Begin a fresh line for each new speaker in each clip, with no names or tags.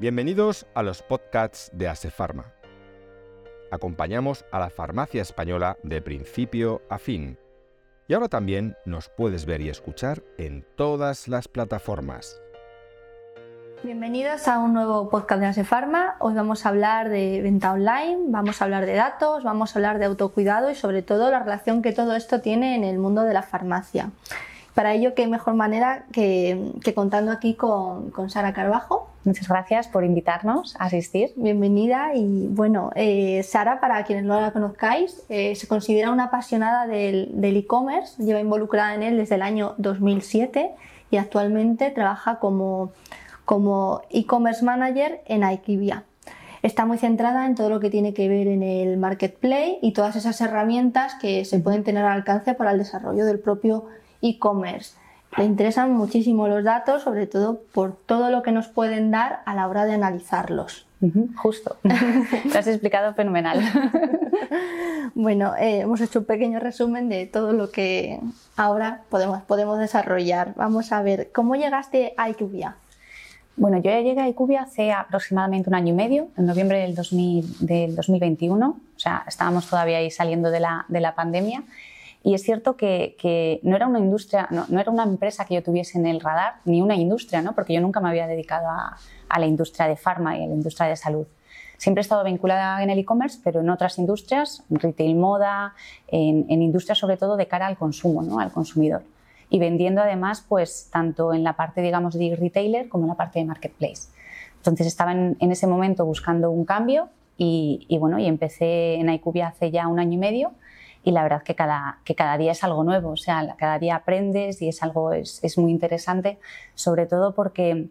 Bienvenidos a los podcasts de Asefarma. Acompañamos a la farmacia española de principio a fin. Y ahora también nos puedes ver y escuchar en todas las plataformas.
Bienvenidos a un nuevo podcast de Asefarma. Hoy vamos a hablar de venta online, vamos a hablar de datos, vamos a hablar de autocuidado y sobre todo la relación que todo esto tiene en el mundo de la farmacia. Para ello, qué mejor manera que, contando aquí con, Sara Carbajo.
Muchas gracias por invitarnos a asistir.
Bienvenida. Y bueno, eh, Sara, para quienes no la conozcáis, eh, se considera una apasionada del e-commerce, lleva involucrada en él desde el año 2007 y actualmente trabaja como, como e-commerce manager en Aikibia. Está muy centrada en todo lo que tiene que ver en el marketplace y todas esas herramientas que se pueden tener al alcance para el desarrollo del propio e-commerce. Le interesan muchísimo los datos, sobre todo por todo lo que nos pueden dar a la hora de analizarlos.
justo. Lo has explicado fenomenal.
bueno, eh, hemos hecho un pequeño resumen de todo lo que ahora podemos, podemos desarrollar. Vamos a ver, ¿cómo llegaste a IQVIA?
Bueno, yo ya llegué a IQVIA hace aproximadamente un año y medio, en noviembre del, 2021. O sea, estábamos todavía ahí saliendo de la, de la pandemia y es cierto que, no era una industria, no, era una empresa que yo tuviese en el radar, ni una industria, ¿no? porque yo nunca me había dedicado a, la industria de farma y a la industria de salud. Siempre he estado vinculada en el e-commerce, pero en otras industrias, retail moda, en, industrias sobre todo de cara al consumo, ¿no? al consumidor. Y vendiendo además, pues tanto en la parte, digamos, de retailer como en la parte de marketplace. Entonces estaba en, ese momento buscando un cambio y, y, bueno, y empecé en IQVIA hace ya un año y medio y la verdad que cada, que cada día es algo nuevo, o sea, cada día aprendes y es algo, es, es muy interesante, sobre todo porque,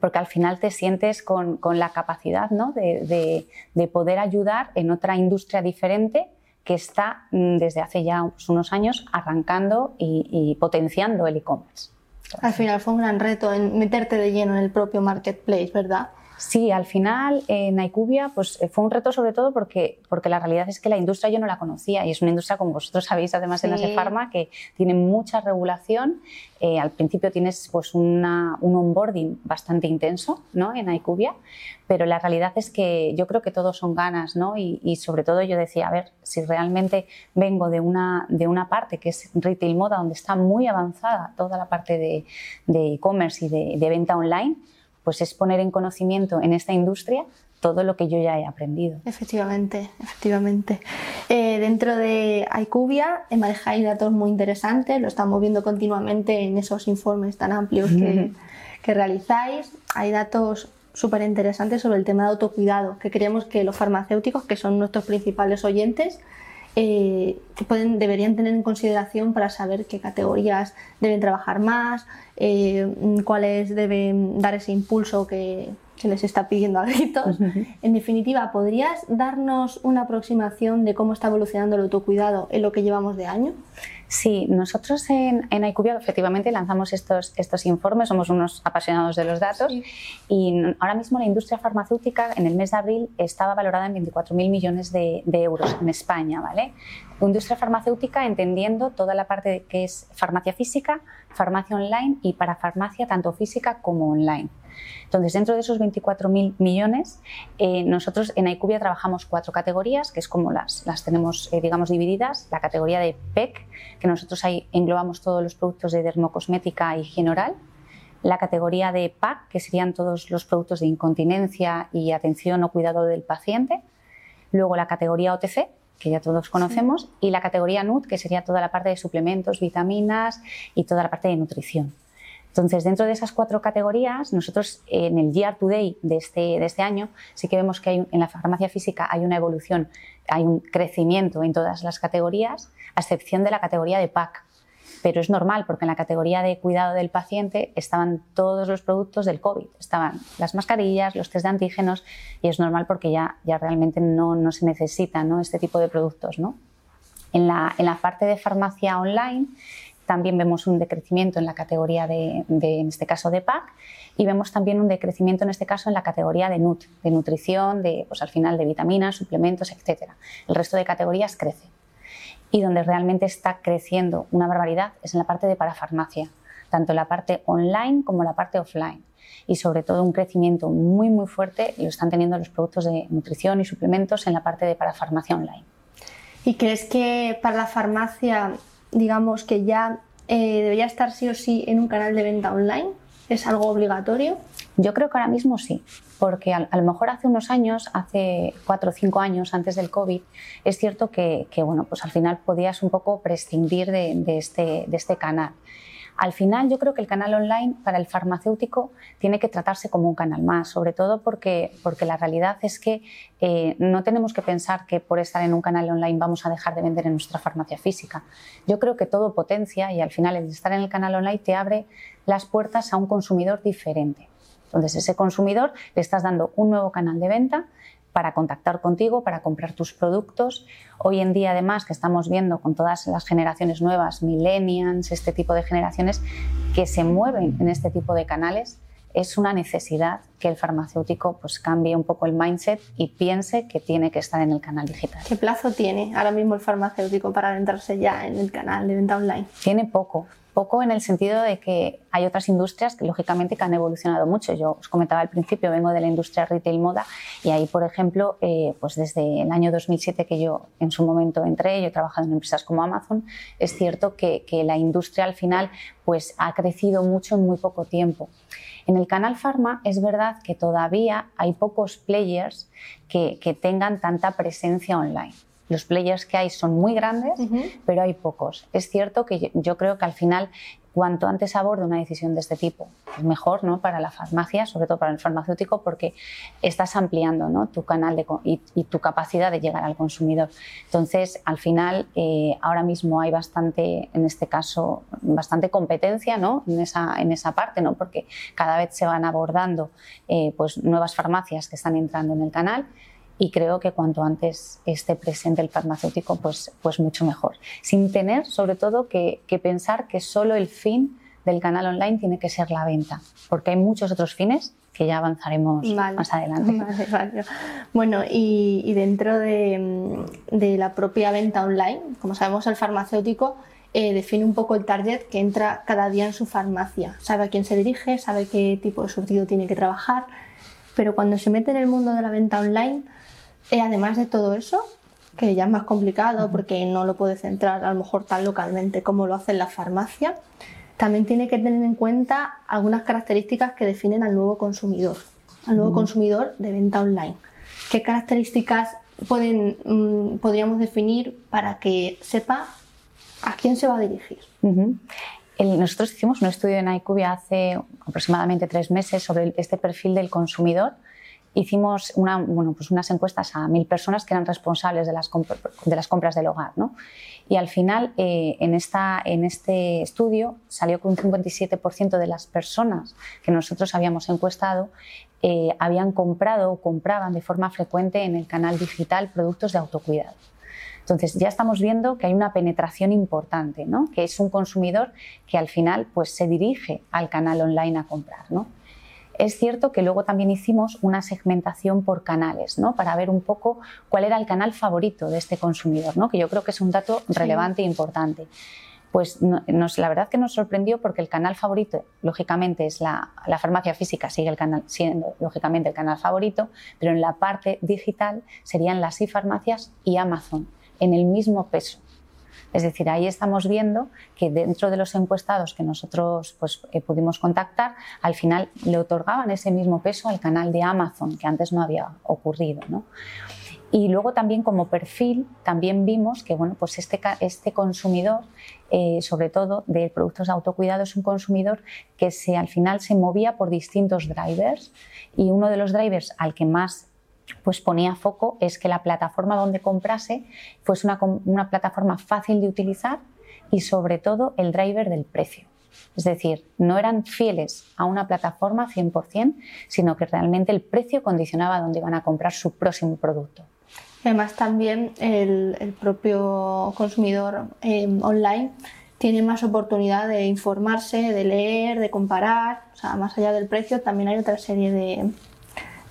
porque al final te sientes con, con la capacidad ¿no? de, de, de, poder ayudar en otra industria diferente que está mm, desde hace ya unos años arrancando y, y potenciando el e-commerce.
Al final fue un gran reto en meterte de lleno en el propio marketplace, ¿verdad?
Sí, al final en Icubia pues, eh, fue un reto sobre todo porque, porque la realidad es que la industria yo no la conocía y es una industria, como vosotros sabéis, además en de Pharma, que tiene mucha regulación. Eh, al principio tienes pues, una, un onboarding bastante intenso ¿no? en Icubia, pero la realidad es que yo creo que todos son ganas ¿no? y, sobre todo yo decía, a ver, si realmente vengo de una, de una parte que es retail moda, donde está muy avanzada toda la parte de e-commerce y de, de venta online, pues es poner en conocimiento en esta industria todo lo que yo ya he aprendido.
Efectivamente, efectivamente. Eh, dentro de IQVIA manejáis datos muy interesantes, lo estamos viendo continuamente en esos informes tan amplios que, que realizáis. Hay datos súper interesantes sobre el tema de autocuidado, que creemos que los farmacéuticos, que son nuestros principales oyentes, eh, que pueden, deberían tener en consideración para saber qué categorías deben trabajar más, eh, cuáles deben dar ese impulso que, se les está pidiendo a gritos. En definitiva, ¿podrías darnos una aproximación de cómo está evolucionando el autocuidado en lo que llevamos de año?
Sí, nosotros en, en efectivamente lanzamos estos, estos informes, somos unos apasionados de los datos y ahora mismo la industria farmacéutica en el mes de abril estaba valorada en 24.000 millones de, de, euros en España. ¿vale? Industria farmacéutica entendiendo toda la parte que es farmacia física, farmacia online y para farmacia tanto física como online. Entonces, dentro de esos 24.000 millones, eh, nosotros en IQVIA trabajamos cuatro categorías, que es como las, las tenemos, eh, digamos, divididas. La categoría de PEC, que nosotros ahí englobamos todos los productos de dermocosmética y higiene oral. La categoría de PAC, que serían todos los productos de incontinencia y atención o cuidado del paciente. Luego la categoría OTC, que ya todos conocemos, y la categoría NUT, que sería toda la parte de suplementos, vitaminas y toda la parte de nutrición. Entonces, dentro de esas cuatro categorías, nosotros en el Year Today de este, de este año sí que vemos que hay, en la farmacia física hay una evolución, hay un crecimiento en todas las categorías, a excepción de la categoría de PAC. Pero es normal porque en la categoría de cuidado del paciente estaban todos los productos del COVID, estaban las mascarillas, los test de antígenos y es normal porque ya, ya realmente no, no se necesita ¿no? este tipo de productos. ¿no? En, la, en la parte de farmacia online también vemos un decrecimiento en la categoría de, en este caso, de PAC y vemos también un decrecimiento en este caso en la categoría de NUT, de nutrición, de, pues al final de vitaminas, suplementos, etc. El resto de categorías crece. Y donde realmente está creciendo una barbaridad es en la parte de parafarmacia, tanto la parte online como la parte offline. y sobre todo un crecimiento muy muy fuerte lo están teniendo los productos de nutrición y suplementos en la parte de parafarmacia online.
¿Y crees que para la farmacia, digamos que ya eh, debería estar sí o sí en un canal de venta online? ¿Es algo obligatorio?
Yo creo que ahora mismo sí, porque a, lo mejor hace unos años, hace cuatro o cinco años antes del COVID, es cierto que, bueno, pues al final podías un poco prescindir de, este, de este canal. Al final yo creo que el canal online para el farmacéutico tiene que tratarse como un canal más, sobre todo porque, porque la realidad es que eh, no tenemos que pensar que por estar en un canal online vamos a dejar de vender en nuestra farmacia física. Yo creo que todo potencia y al final el estar en el canal online te abre las puertas a un consumidor diferente. Entonces, ese consumidor le estás dando un nuevo canal de venta para contactar contigo, para comprar tus productos. Hoy en día, además, que estamos viendo con todas las generaciones nuevas, millennials, este tipo de generaciones que se mueven en este tipo de canales, es una necesidad que el farmacéutico pues, cambie un poco el mindset y piense que tiene que estar en el canal digital.
¿Qué plazo tiene ahora mismo el farmacéutico para adentrarse ya en el canal de venta online?
Tiene poco poco en el sentido de que hay otras industrias que lógicamente que han evolucionado mucho. Yo os comentaba al principio, vengo de la industria retail moda y ahí, por ejemplo, eh, pues desde el año 2007 que yo en su momento entré, yo he trabajado en empresas como Amazon, es cierto que, la industria al final pues ha crecido mucho en muy poco tiempo. En el canal Pharma es verdad que todavía hay pocos players que tengan tanta presencia online. Los players que hay son muy grandes, pero hay pocos. Es cierto que yo, creo que al final cuanto antes aborde una decisión de este tipo, es mejor ¿no? para la farmacia, sobre todo para el farmacéutico, porque estás ampliando ¿no? tu canal de, y, tu capacidad de llegar al consumidor. Entonces, al final, eh, ahora mismo hay bastante, en este caso, bastante competencia ¿no? en, esa, en esa parte, ¿no? porque cada vez se van abordando eh, pues, nuevas farmacias que están entrando en el canal y creo que cuanto antes esté presente el farmacéutico, pues, pues mucho mejor. Sin tener, sobre todo, que, pensar que solo el fin del canal online tiene que ser la venta, porque hay muchos otros fines que ya avanzaremos más adelante.
Bueno, y, dentro de, la propia venta online, como sabemos, el farmacéutico eh, define un poco el target que entra cada día en su farmacia. Sabe a quién se dirige, sabe qué tipo de surtido tiene que trabajar, pero cuando se mete en el mundo de la venta online, y además de todo eso, que ya es más complicado porque no lo puede centrar a lo mejor tan localmente como lo hace en la farmacia, también tiene que tener en cuenta algunas características que definen al nuevo consumidor, al nuevo consumidor de venta online. ¿Qué características pueden, mm, podríamos definir para que sepa a quién se va a dirigir?
Nosotros hicimos un estudio en IQVIA hace aproximadamente tres meses sobre este perfil del consumidor hicimos pues unas encuestas a mil personas que eran responsables de las, de las compras del hogar. Y al final, eh, en, esta, en este estudio, salió que un 57% de las personas que nosotros habíamos encuestado eh, habían comprado o compraban de forma frecuente en el canal digital productos de autocuidado. Entonces ya estamos viendo que hay una penetración importante, que es un consumidor que al final pues, se dirige al canal online a comprar. ¿no? Es cierto que luego también hicimos una segmentación por canales, ¿no? Para ver un poco cuál era el canal favorito de este consumidor, ¿no? Que yo creo que es un dato relevante e importante. Pues nos, la verdad que nos sorprendió porque el canal favorito, lógicamente, es la, farmacia física, sigue el canal, siendo lógicamente el canal favorito, pero en la parte digital serían las e-farmacias y Amazon, en el mismo peso. Es decir, ahí estamos viendo que dentro de los encuestados que nosotros pues, eh, pudimos contactar, al final le otorgaban ese mismo peso al canal de Amazon, que antes no había ocurrido. Y luego también como perfil, también vimos que bueno, pues este, este consumidor, eh, sobre todo de productos de autocuidado, es un consumidor que se, al final se movía por distintos drivers y uno de los drivers al que más pues ponía foco es que la plataforma donde comprase fuese una, una plataforma fácil de utilizar y sobre todo el driver del precio. Es decir, no eran fieles a una plataforma 100%, sino que realmente el precio condicionaba dónde iban a comprar su próximo producto.
Además, también el, propio consumidor eh, online tiene más oportunidad de informarse, de leer, de comparar. O sea, más allá del precio, también hay otra serie de,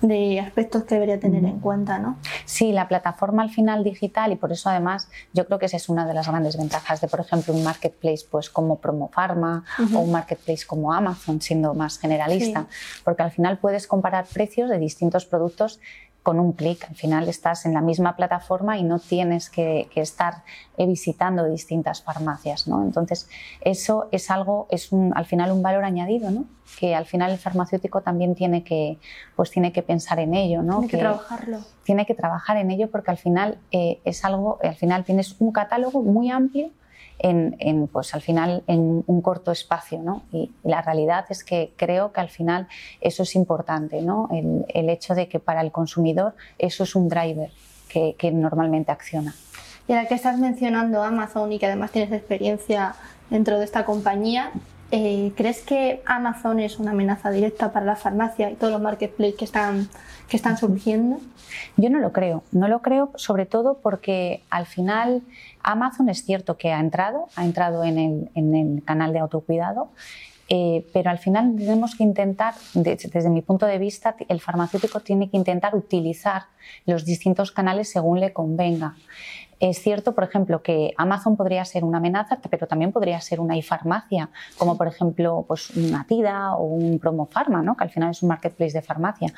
de aspectos que debería tener en cuenta, ¿no?
Sí, la plataforma al final digital y por eso además yo creo que esa es una de las grandes ventajas de, por ejemplo, un marketplace pues como Promofarma o un marketplace como Amazon, siendo más generalista, porque al final puedes comparar precios de distintos productos con un clic. Al final estás en la misma plataforma y no tienes que, estar visitando distintas farmacias. ¿no? Entonces, eso es algo, es un, al final un valor añadido, ¿no? que al final el farmacéutico también tiene que, pues tiene que pensar en ello. ¿no?
Tiene que, trabajarlo.
Tiene que trabajar en ello porque al final eh, es algo, al final tienes un catálogo muy amplio en, pues al final en un corto espacio. ¿no? Y, la realidad es que creo que al final eso es importante, ¿no? el, hecho de que para el consumidor eso es un driver que, normalmente acciona.
Y ahora que estás mencionando Amazon y que además tienes experiencia dentro de esta compañía, eh, ¿crees que Amazon es una amenaza directa para la farmacia y todos los marketplaces que están, que están surgiendo?
Yo no lo creo, no lo creo sobre todo porque al final Amazon es cierto que ha entrado, ha entrado en el, canal de autocuidado, eh, pero al final tenemos que intentar, desde mi punto de vista, el farmacéutico tiene que intentar utilizar los distintos canales según le convenga. Es cierto, por ejemplo, que Amazon podría ser una amenaza, pero también podría ser una e-farmacia, como por ejemplo pues, una TIDA o un Promofarma, ¿no? que al final es un marketplace de farmacia.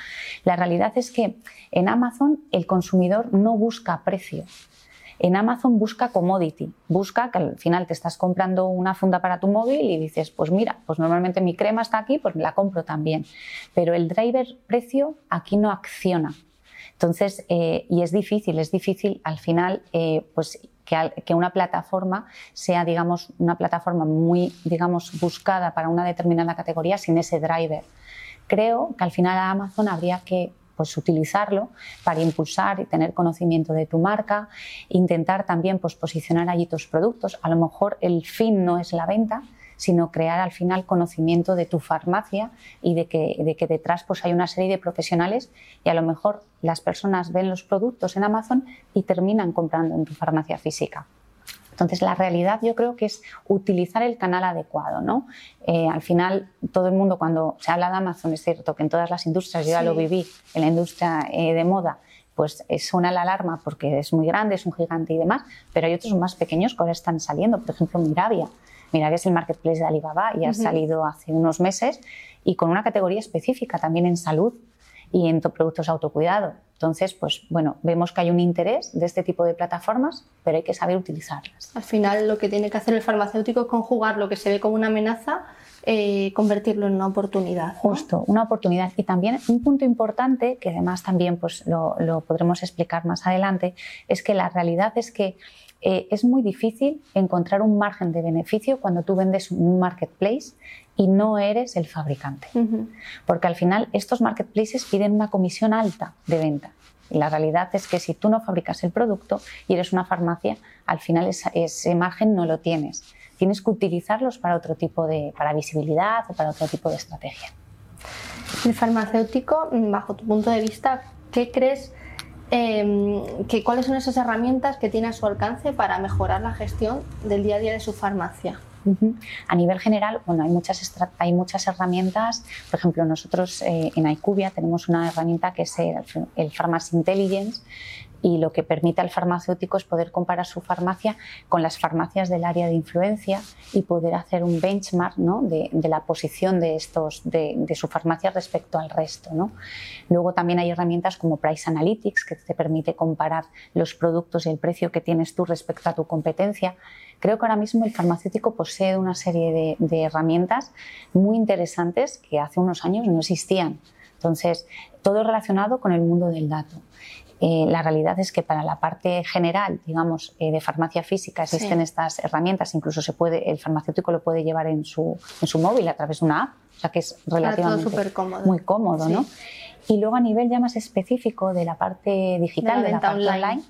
La realidad es que en Amazon el consumidor no busca precio, en Amazon busca commodity, busca que al final te estás comprando una funda para tu móvil y dices, pues mira, pues normalmente mi crema está aquí, pues la compro también. Pero el driver precio aquí no acciona. Entonces, eh, y es difícil, es difícil al final, eh, pues que, que, una plataforma sea, digamos, una plataforma muy, digamos, buscada para una determinada categoría sin ese driver. Creo que al final Amazon habría que pues utilizarlo para impulsar y tener conocimiento de tu marca, intentar también pues, posicionar allí tus productos. A lo mejor el fin no es la venta, sino crear al final conocimiento de tu farmacia y de que, de que detrás pues, hay una serie de profesionales y a lo mejor las personas ven los productos en Amazon y terminan comprando en tu farmacia física. Entonces, la realidad yo creo que es utilizar el canal adecuado. ¿no? Eh, al final, todo el mundo, cuando se habla de Amazon, es cierto que en todas las industrias, yo ya lo viví, en la industria eh, de moda, pues suena la alarma porque es muy grande, es un gigante y demás, pero hay otros más pequeños que ahora están saliendo. Por ejemplo, Miravia es el marketplace de Alibaba y ha salido hace unos meses y con una categoría específica también en salud y en productos autocuidado. Entonces, pues bueno, vemos que hay un interés de este tipo de plataformas, pero hay que saber utilizarlas.
Al final, lo que tiene que hacer el farmacéutico es conjugar lo que se ve como una amenaza, eh, convertirlo en una oportunidad.
Justo, una oportunidad. Y también un punto importante, que además también pues, lo, lo podremos explicar más adelante, es que la realidad es que eh, es muy difícil encontrar un margen de beneficio cuando tú vendes un marketplace y no eres el fabricante. Porque al final estos marketplaces piden una comisión alta de venta. Y la realidad es que si tú no fabricas el producto y eres una farmacia, al final ese margen no lo tienes. Tienes que utilizarlos para otro tipo de, para visibilidad o para otro tipo de estrategia.
El farmacéutico, bajo tu punto de vista, ¿qué crees Em, cuáles son esas herramientas que tiene a su alcance para mejorar la gestión del día a día de su farmacia.
A nivel general, bueno, hay muchas, hay muchas herramientas. Por ejemplo, nosotros eh, en IQVIA tenemos una herramienta que es el, el Pharmacy Intelligence, y lo que permite al farmacéutico es poder comparar su farmacia con las farmacias del área de influencia y poder hacer un benchmark ¿no? de, la posición de, estos, de, su farmacia respecto al resto. ¿no? Luego también hay herramientas como Price Analytics que te permite comparar los productos y el precio que tienes tú respecto a tu competencia. Creo que ahora mismo el farmacéutico posee una serie de herramientas muy interesantes que hace unos años no existían. Entonces, todo relacionado con el mundo del dato. Eh, la realidad es que para la parte general, digamos, eh, de farmacia física existen estas herramientas, incluso se puede, el farmacéutico lo puede llevar en su, en su móvil a través de una app, o sea que es relativamente
cómodo.
muy cómodo, ¿no? Y luego a nivel ya más específico de la parte digital, de la, parte online.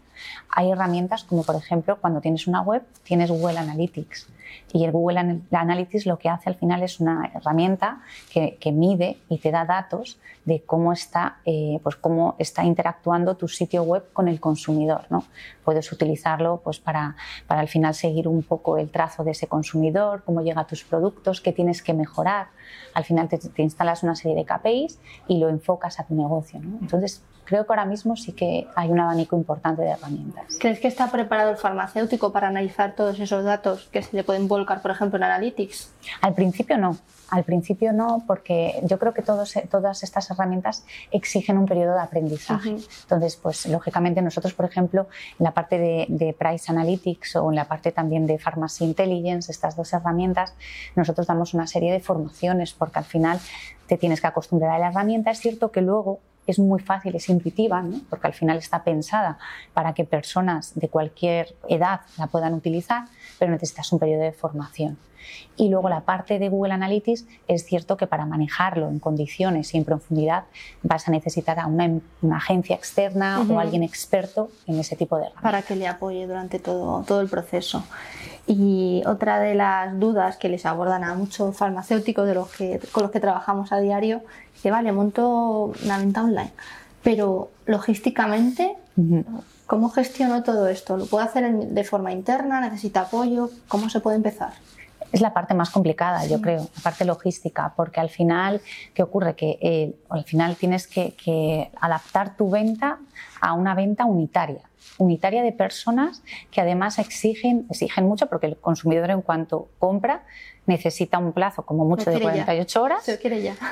hay herramientas como por ejemplo cuando tienes una web, tienes Google Analytics. Y el Google Analytics lo que hace al final es una herramienta que, mide y te da datos de cómo está, eh, pues cómo está interactuando tu sitio web con el consumidor. ¿no? Puedes utilizarlo pues, para, para al final seguir un poco el trazo de ese consumidor, cómo llega a tus productos, qué tienes que mejorar. Al final te, instalas una serie de KPIs y lo enfocas a tu negocio. ¿no? Entonces, creo que ahora mismo sí que hay un abanico importante de herramientas.
¿Crees que está preparado el farmacéutico para analizar todos esos datos que se le pueden volcar, por ejemplo, en Analytics?
Al principio no. Al principio no, porque yo creo que todos, todas estas herramientas exigen un periodo de aprendizaje. Entonces, pues lógicamente nosotros, por ejemplo, en la parte de, de, Price Analytics o en la parte también de Pharmacy Intelligence, estas dos herramientas, nosotros damos una serie de formaciones porque al final te tienes que acostumbrar a la herramienta. Es cierto que luego es muy fácil, es intuitiva, porque al final está pensada para que personas de cualquier edad la puedan utilizar, pero necesitas un periodo de formación. Y luego la parte de Google Analytics es cierto que para manejarlo en condiciones y en profundidad vas a necesitar a una, agencia externa o alguien experto en ese tipo de herramientas.
Para que le apoye durante todo, todo el proceso. Y otra de las dudas que les abordan a muchos farmacéuticos de los que, con los que trabajamos a diario es que, vale, monto una venta online, pero logísticamente, ¿cómo gestiono todo esto? ¿Lo puedo hacer de forma interna? ¿Necesita apoyo? ¿Cómo se puede empezar?
Es la parte más complicada, yo creo, la parte logística, porque al final, ¿qué ocurre? Que eh, al final tienes que, que, adaptar tu venta a una venta unitaria unitaria de personas que además exigen, exigen mucho porque el consumidor en cuanto compra necesita un plazo como mucho de 48 horas.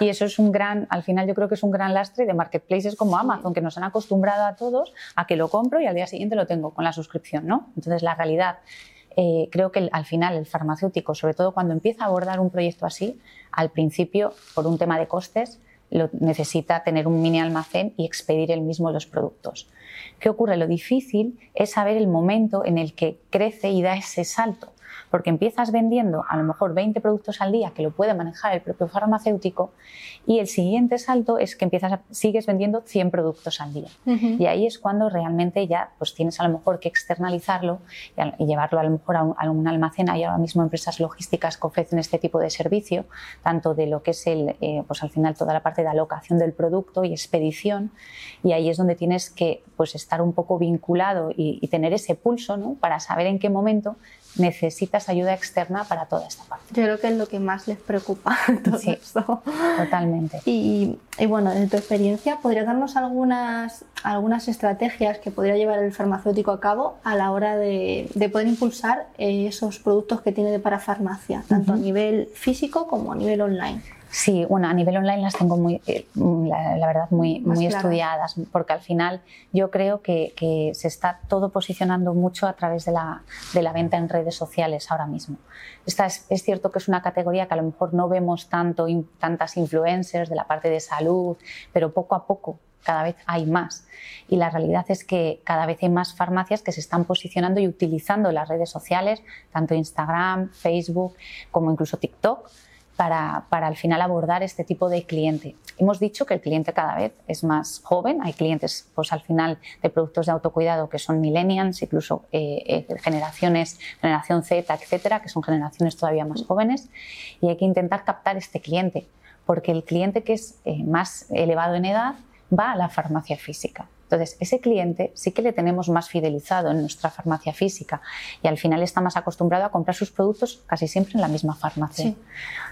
Y eso es un gran, al final yo creo que es un gran lastre de marketplaces como Amazon, que nos han acostumbrado a todos a que lo compro y al día siguiente lo tengo con la suscripción, ¿no? Entonces la realidad, eh, creo que al final el farmacéutico, sobre todo cuando empieza a abordar un proyecto así, al principio, por un tema de costes, lo, necesita tener un mini almacén y expedir él mismo los productos. ¿Qué ocurre? Lo difícil es saber el momento en el que crece y da ese salto porque empiezas vendiendo a lo mejor 20 productos al día que lo puede manejar el propio farmacéutico y el siguiente salto es que empiezas sigues vendiendo 100 productos al día. Y ahí es cuando realmente ya pues tienes a lo mejor que externalizarlo y, llevarlo a lo mejor a un, almacén. Hay ahora mismo empresas logísticas que ofrecen este tipo de servicio, tanto de lo que es el, eh, pues al final toda la parte de alocación del producto y expedición. Y ahí es donde tienes que pues estar un poco vinculado y, y tener ese pulso ¿no? para saber en qué momento necesitas ayuda externa para toda esta parte.
Yo creo que es lo que más les preocupa todo sí,
Totalmente.
Y, bueno, en tu experiencia, ¿podrías darnos algunas, algunas estrategias que podría llevar el farmacéutico a cabo a la hora de, poder impulsar eh, esos productos que tiene de parafarmacia, tanto a nivel físico como a nivel online?
Sí, bueno, a nivel online las tengo muy, eh, la, verdad, muy, muy estudiadas, porque al final yo creo que, se está todo posicionando mucho a través de la, de la venta en redes sociales ahora mismo. Esta es, es, cierto que es una categoría que a lo mejor no vemos tanto, tantas influencers de la parte de salud, pero poco a poco cada vez hay más. Y la realidad es que cada vez hay más farmacias que se están posicionando y utilizando las redes sociales, tanto Instagram, Facebook como incluso TikTok, para, para, al final abordar este tipo de cliente. Hemos dicho que el cliente cada vez es más joven, hay clientes pues al final de productos de autocuidado que son millennials, incluso eh, eh, generaciones, generación Z, etcétera, que son generaciones todavía más jóvenes, y hay que intentar captar este cliente, porque el cliente que es eh, más elevado en edad va a la farmacia física. Entonces, ese cliente sí que le tenemos más fidelizado en nuestra farmacia física y al final está más acostumbrado a comprar sus productos casi siempre en la misma farmacia.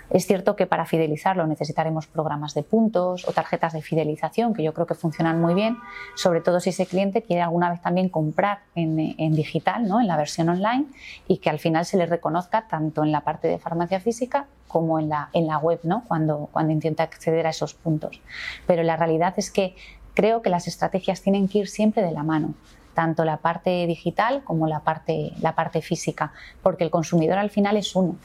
Es cierto que para fidelizarlo necesitaremos programas de puntos o tarjetas de fidelización que yo creo que funcionan muy bien, sobre todo si ese cliente quiere alguna vez también comprar en, digital, ¿no? en la versión online y que al final se le reconozca tanto en la parte de farmacia física como en la, en la web, ¿no? cuando, cuando intenta acceder a esos puntos. Pero la realidad es que creo que las estrategias tienen que ir siempre de la mano tanto la parte digital como la parte, la parte física, porque el consumidor al final es uno.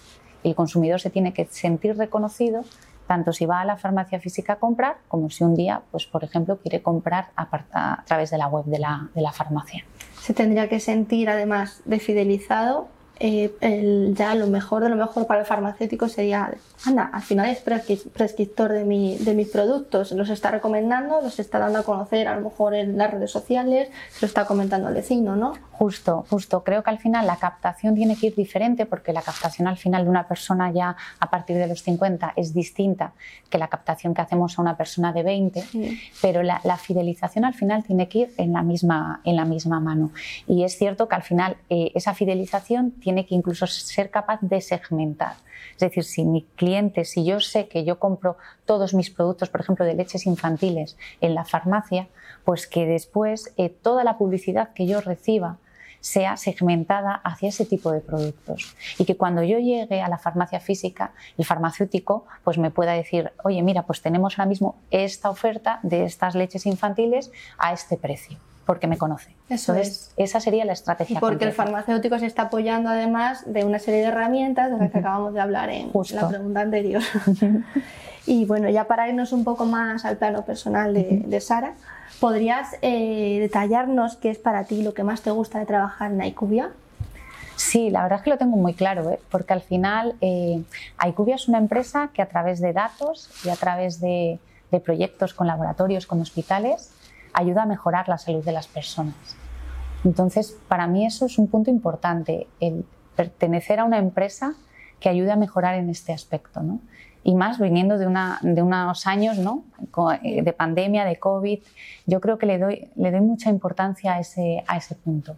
El consumidor se tiene que sentir reconocido tanto si va a la farmacia física a comprar como si un día, pues por ejemplo, quiere comprar a, través de la web de la, de la farmacia.
Se tendría que sentir además de fidelizado eh, ya lo mejor de lo mejor para el farmacéutico sería, anda, al final es prescriptor de, mi, de mis productos, los está recomendando, los está dando a conocer a lo mejor en las redes sociales, se lo está comentando al vecino, ¿no?
Justo, justo. Creo que al final la captación tiene que ir diferente porque la captación al final de una persona ya a partir de los 50 es distinta que la captación que hacemos a una persona de 20, pero la, fidelización al final tiene que ir en la misma, en la misma mano. Y es cierto que al final eh, esa fidelización tiene tiene que incluso ser capaz de segmentar. Es decir, si mi cliente, si yo sé que yo compro todos mis productos, por ejemplo, de leches infantiles en la farmacia, pues que después eh, toda la publicidad que yo reciba sea segmentada hacia ese tipo de productos y que cuando yo llegue a la farmacia física, el farmacéutico pues me pueda decir, oye, mira, pues tenemos ahora mismo esta oferta de estas leches infantiles a este precio porque me conoce.
Eso es.
Esa sería la estrategia.
Y porque el farmacéutico se está apoyando además de una serie de herramientas de las que acabamos de hablar en la pregunta anterior. y bueno, ya para irnos un poco más al plano personal de, Sara, ¿podrías eh, detallarnos qué es para ti lo que más te gusta de trabajar en IQVIA?
Sí, la verdad es que lo tengo muy claro, ¿eh? porque al final eh, es una empresa que a través de datos y a través de, de proyectos con laboratorios, con hospitales, ayuda a mejorar la salud de las personas. Entonces, para mí eso es un punto importante, el pertenecer a una empresa que ayude a mejorar en este aspecto. ¿no? Y más viniendo de, una, de unos años ¿no? Eh, de pandemia, de COVID, yo creo que le doy, le doy mucha importancia a ese, a ese punto.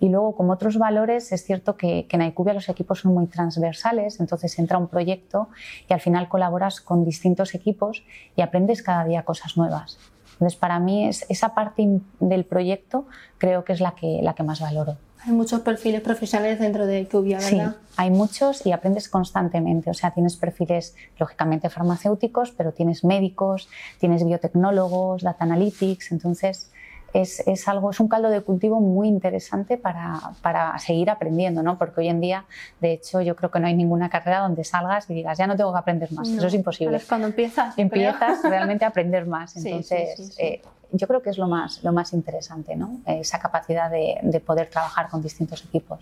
Y luego, como otros valores, es cierto que, que en IQVIA los equipos son muy transversales, entonces entra un proyecto y al final colaboras con distintos equipos y aprendes cada día cosas nuevas. Entonces, para mí es, esa parte del proyecto creo que es la que, la que más valoro.
Hay muchos perfiles profesionales dentro de Cubia, ¿verdad?
Sí, hay muchos y aprendes constantemente. O sea, tienes perfiles, lógicamente, farmacéuticos, pero tienes médicos, tienes biotecnólogos, data analytics. Entonces, es, algo, es un caldo de cultivo muy interesante para, seguir aprendiendo, ¿no? Porque hoy en día, de hecho, yo creo que no hay ninguna carrera donde salgas y digas, ya no tengo que aprender más. Eso es imposible.
Es cuando empiezas.
Empiezas realmente a aprender más. Entonces, eh, yo creo que es lo más, lo más interesante, ¿no? Esa capacidad de, de poder trabajar con distintos equipos.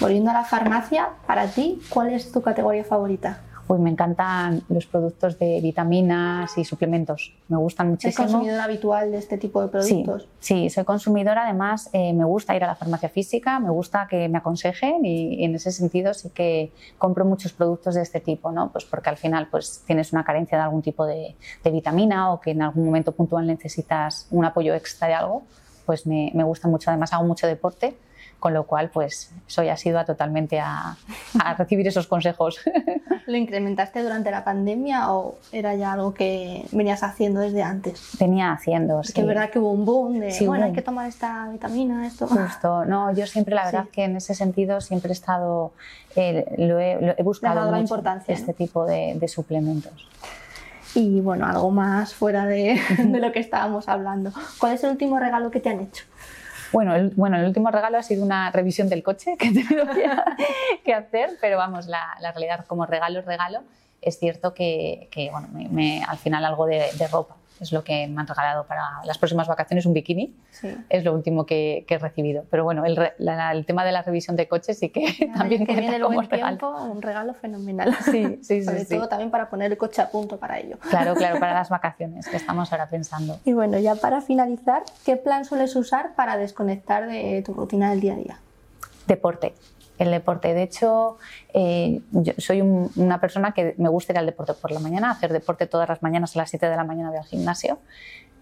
Volviendo a la farmacia, para ti, ¿cuál es tu categoría favorita?
Pues me encantan los productos de vitaminas y suplementos. Me gustan muchísimo.
¿Es consumidora habitual de este tipo de productos?
Sí, soy consumidora. Además, eh, me gusta ir a la farmacia física, me gusta que me aconsejen y, en ese sentido sí que compro muchos productos de este tipo, ¿no? Pues porque al final pues, tienes una carencia de algún tipo de, de vitamina o que en algún momento puntual necesitas un apoyo extra de algo, pues me, me gusta mucho. Además, hago mucho deporte con lo cual pues soy asidua totalmente a, a recibir esos consejos.
¿Lo incrementaste durante la pandemia o era ya algo que venías haciendo desde antes?
Venía haciendo, es
que es verdad que hubo un boom de, sí, bueno, hay que tomar esta vitamina, esto.
Justo, no, yo siempre, la verdad que en ese sentido siempre he estado, eh, lo, he, buscado mucho
importancia,
este tipo de, de suplementos.
Y bueno, algo más fuera de, de, lo que estábamos hablando. ¿Cuál es el último regalo que te han hecho?
Bueno el, bueno, el último regalo ha sido una revisión del coche que he tenido que, hacer, pero vamos, la, la, realidad como regalo, regalo, es cierto que, bueno, me, al final algo de ropa es lo que me han regalado para las próximas vacaciones, un bikini. Es lo último que, he recibido. Pero bueno, el, el, tema de la revisión de coches sí que también
que viene el buen tiempo, un regalo fenomenal.
Sí, sí, sí.
Sobre todo también para poner el coche a punto para ello.
Claro, claro, para las vacaciones que estamos ahora pensando.
Y bueno, ya para finalizar, ¿qué plan sueles usar para desconectar de tu rutina del día a día?
Deporte el deporte. De hecho, eh, soy una persona que me gusta ir al deporte por la mañana, hacer deporte todas las mañanas a las 7 de la mañana voy al gimnasio.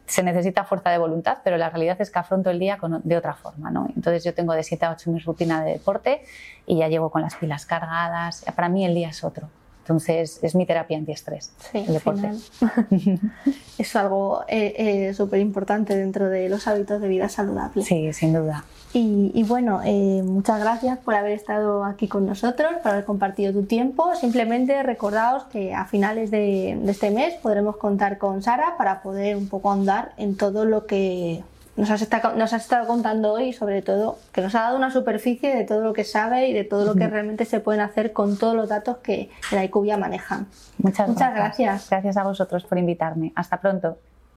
Se necesita fuerza de voluntad, pero la realidad es que afronto el día de otra forma. ¿no? Entonces yo tengo de 7 a 8 mi rutina de deporte y ya llego con las pilas cargadas. Para mí el día es otro. Entonces, es mi terapia antiestrés,
sí, el deporte. es algo eh, eh, súper importante dentro de los hábitos de vida saludable.
Sí, sin duda.
Y, bueno, eh, muchas gracias por haber estado aquí con nosotros, por haber compartido tu tiempo. Simplemente recordaos que a finales de, de este mes podremos contar con Sara para poder un poco andar en todo lo que nos has, estado, nos has estado contando hoy, sobre todo, que nos ha dado una superficie de todo lo que sabe y de todo lo que realmente se pueden hacer con todos los datos que la IQVIA maneja.
Muchas, Muchas gracias. Gracias a vosotros por invitarme. Hasta pronto.